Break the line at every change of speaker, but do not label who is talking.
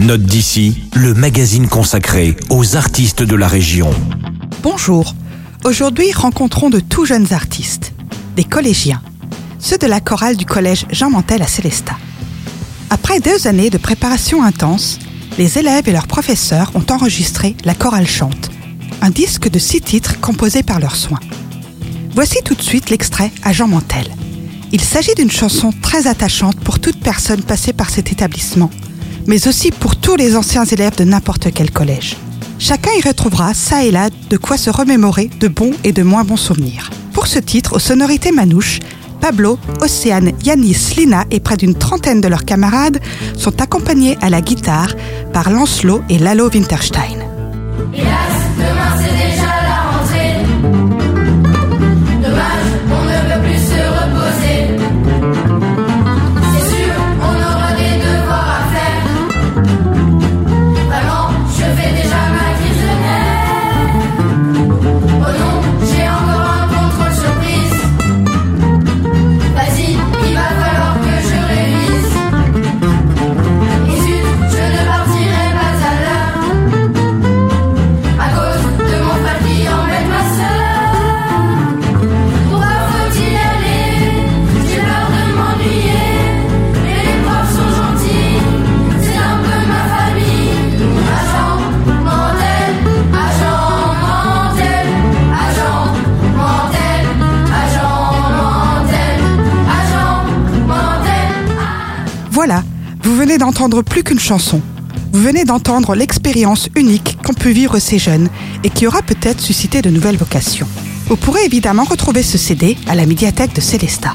Note d'ici, le magazine consacré aux artistes de la région.
Bonjour. Aujourd'hui, rencontrons de tout jeunes artistes, des collégiens, ceux de la chorale du collège Jean Mantel à Célestat. Après deux années de préparation intense, les élèves et leurs professeurs ont enregistré La chorale chante, un disque de six titres composés par leurs soins. Voici tout de suite l'extrait à Jean Mantel. Il s'agit d'une chanson très attachante pour toute personne passée par cet établissement, mais aussi pour tous les anciens élèves de n'importe quel collège. Chacun y retrouvera, ça et là, de quoi se remémorer de bons et de moins bons souvenirs. Pour ce titre, aux sonorités manouches, Pablo, Océane, Yanis, Lina et près d'une trentaine de leurs camarades sont accompagnés à la guitare par Lancelot et Lalo Winterstein. Voilà, vous venez d'entendre plus qu'une chanson. Vous venez d'entendre l'expérience unique qu'ont pu vivre ces jeunes et qui aura peut-être suscité de nouvelles vocations. Vous pourrez évidemment retrouver ce CD à la médiathèque de Célestat.